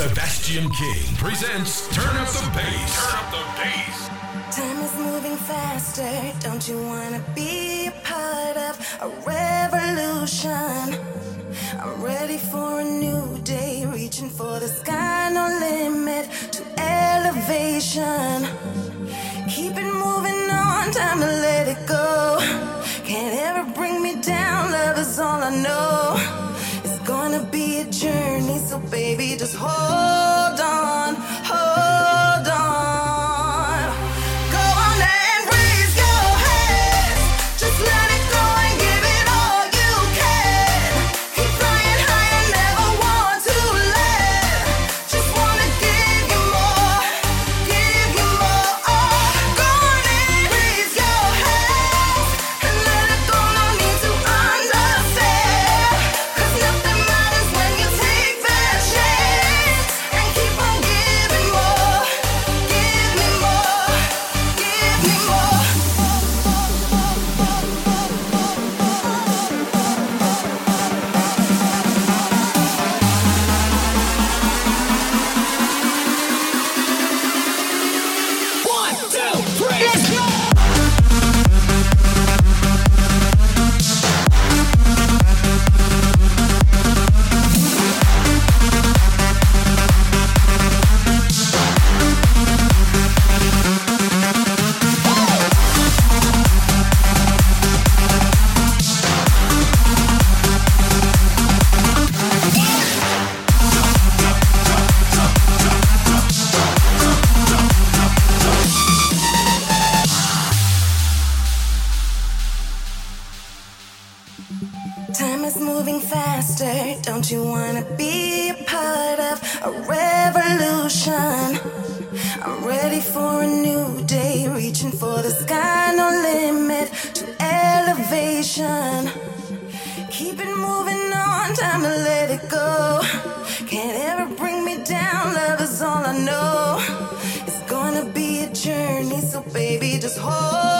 Sebastian King presents Turn Up the Bass. Turn Up the Bass. Time is moving faster. Don't you wanna be a part of a revolution? I'm ready for a new day, reaching for the sky, no limit to elevation. Keep it moving on, time to let it go. Can't ever bring me down, love is all I know gonna be a journey, so baby, just hold on, Time is moving faster. Don't you wanna be a part of a revolution? I'm ready for a new day, reaching for the sky, no limit to elevation. Keep it moving on, time to let it go. Can't ever bring me down, love is all I know. It's gonna be a journey, so baby, just hold.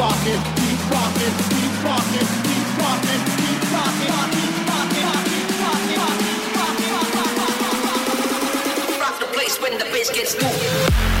rocking, keep rocking, keep rocking, keep rocking, keep rocking, keep rocking, Rock the place when the bass gets moving.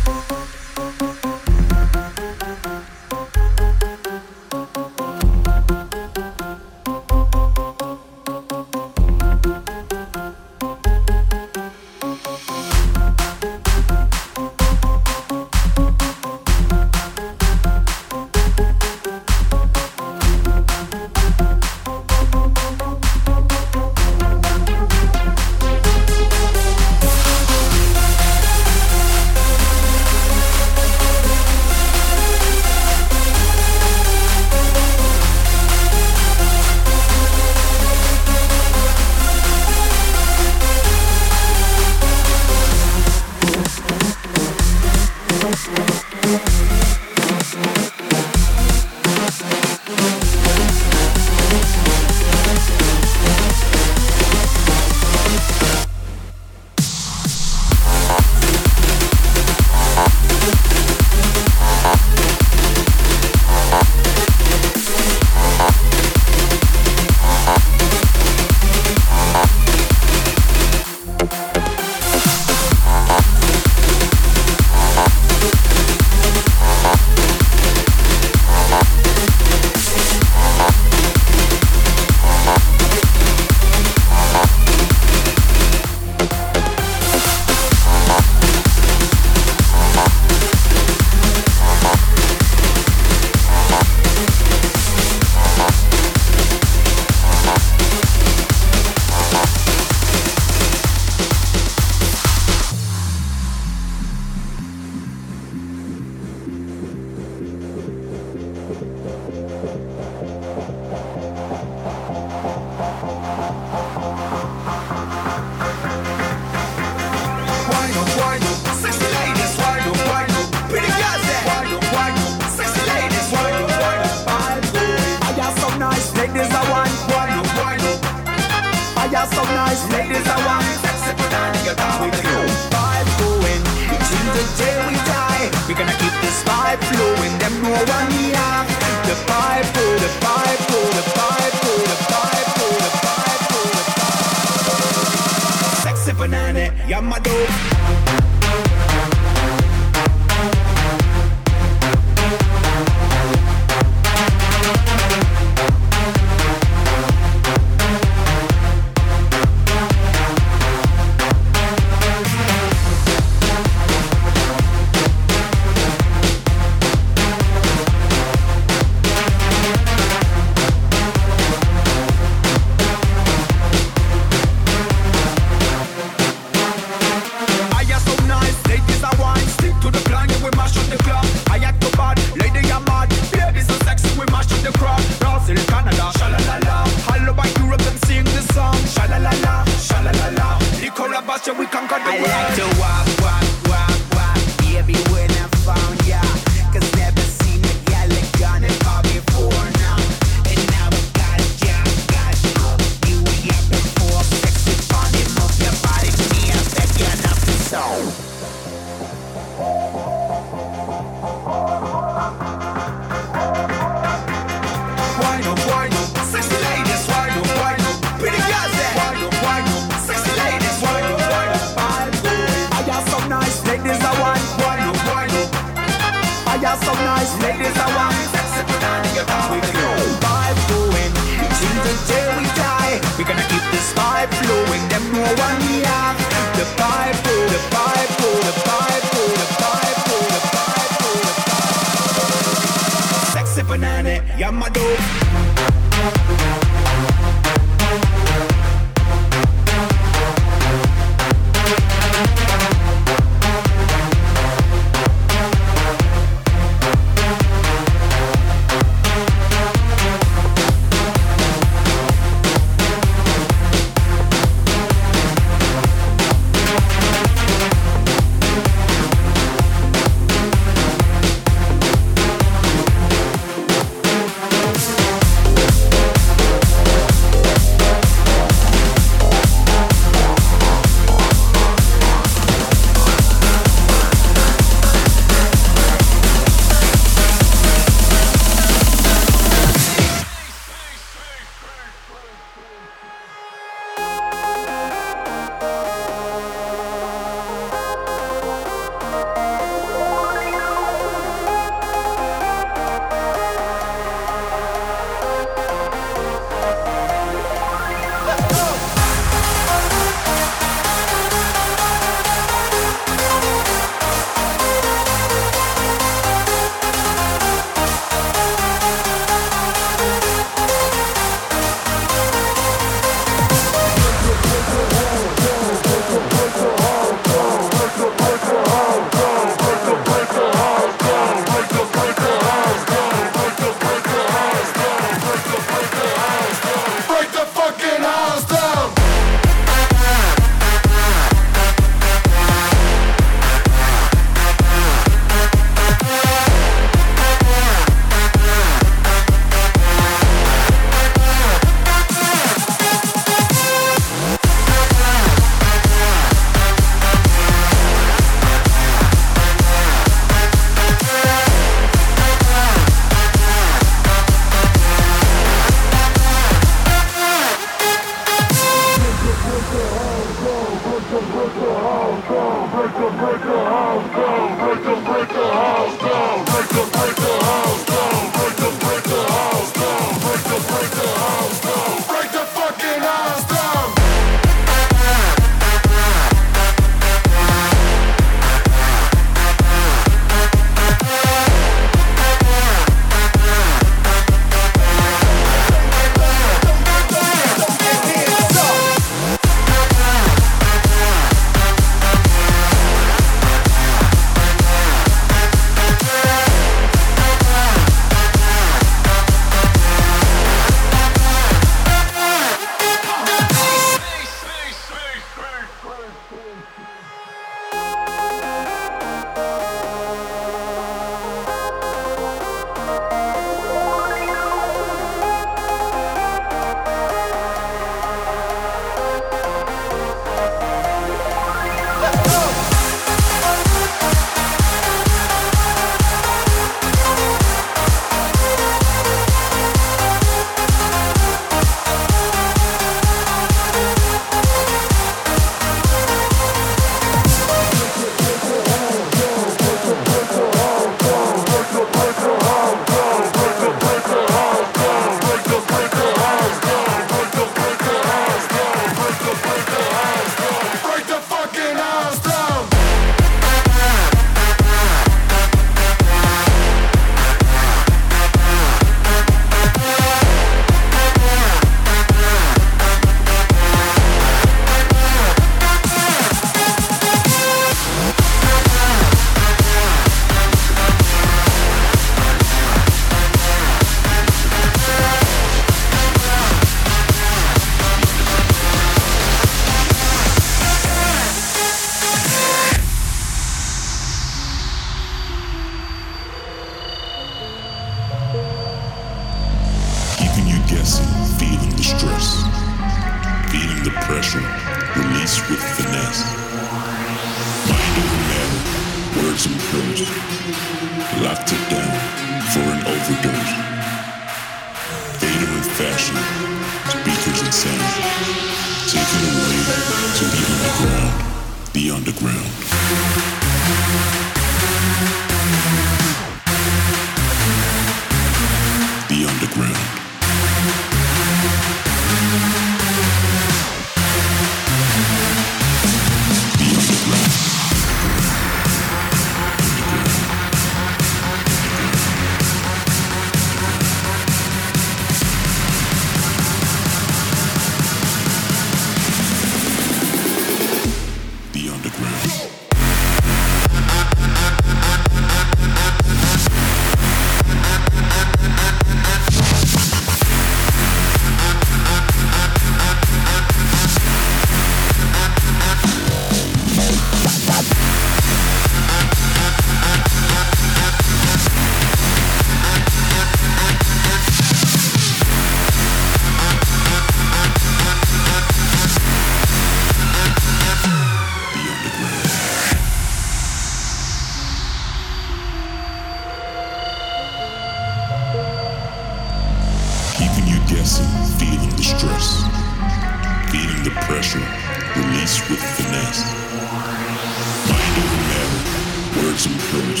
some pills,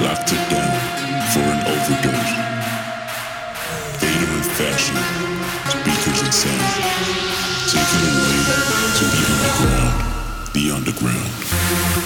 locked it down for an overdose. Freedom and fashion, speakers and sound, taken away to the underground, the underground.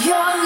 You're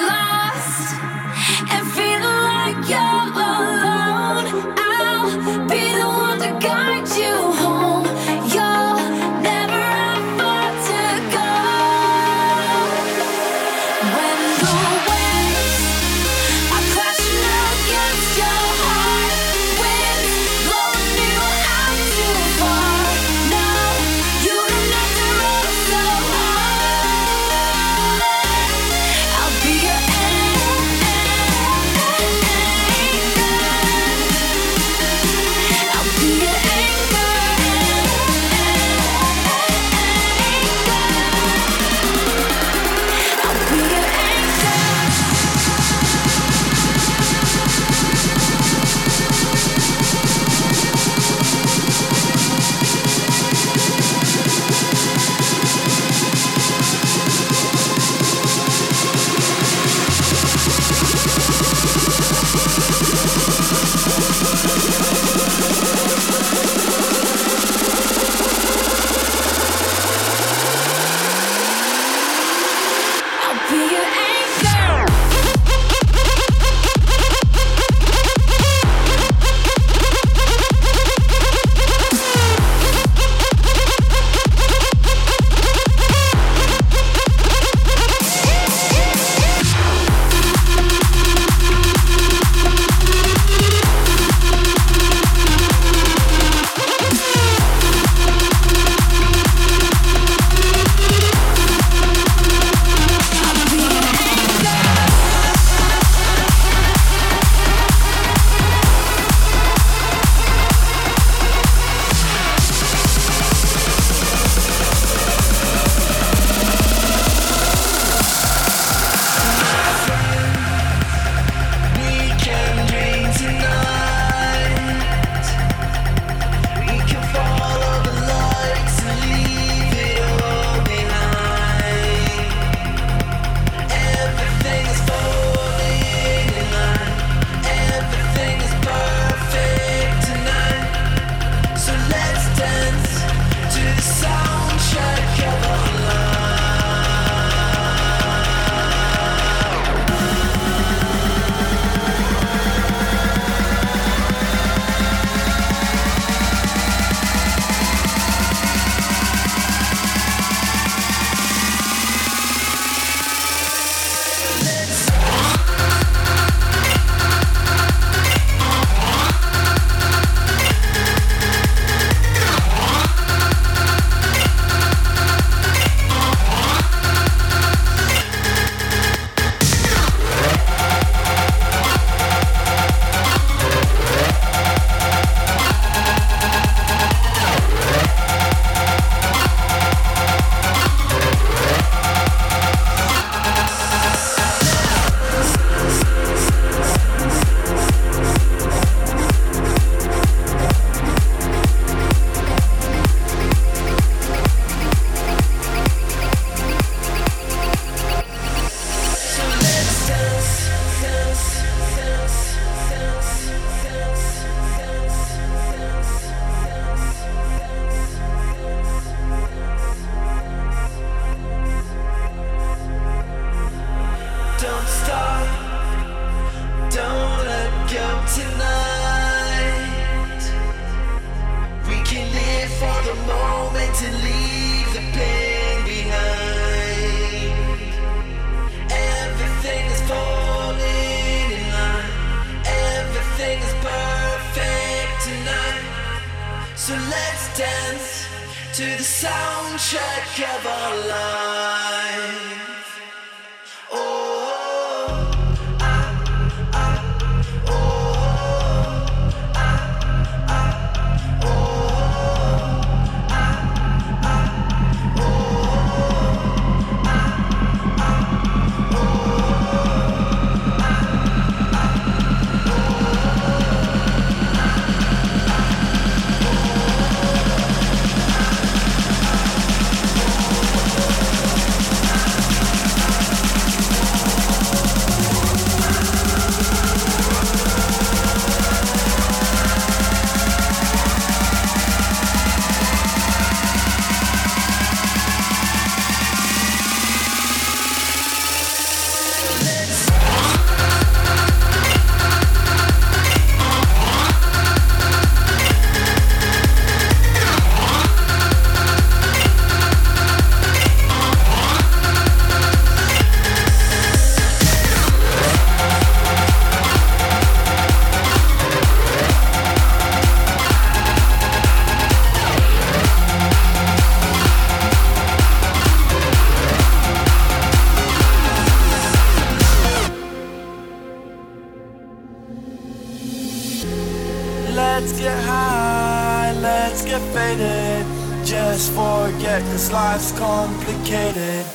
Let's get high, let's get faded. Just forget this life's complicated.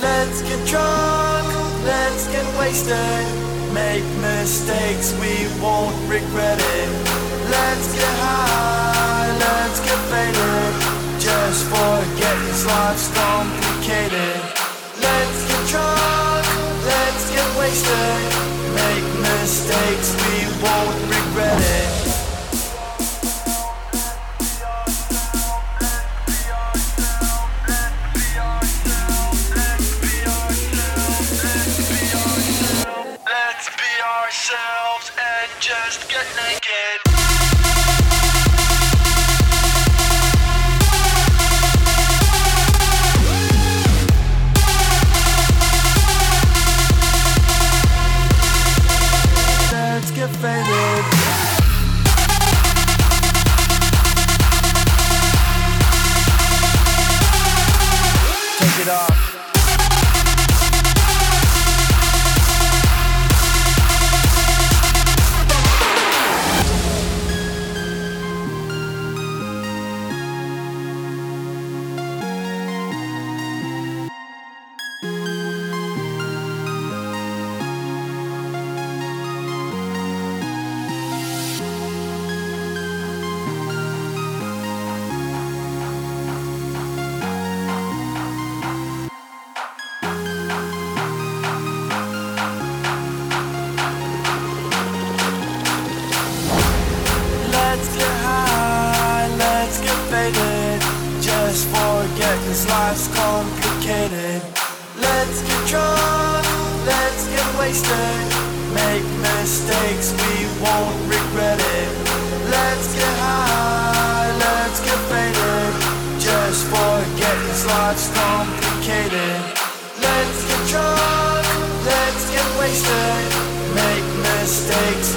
Let's get drunk, let's get wasted. Make mistakes, we won't regret it. Let's get high, let's get faded. Just forget this life's complicated. Let's get drunk, let's get wasted. Make mistakes, we won't regret it. Let's get drunk, let's get wasted. Make mistakes, we won't regret it. Let's get high, let's get faded. Just forget this life's complicated. Let's get drunk, let's get wasted. Make mistakes,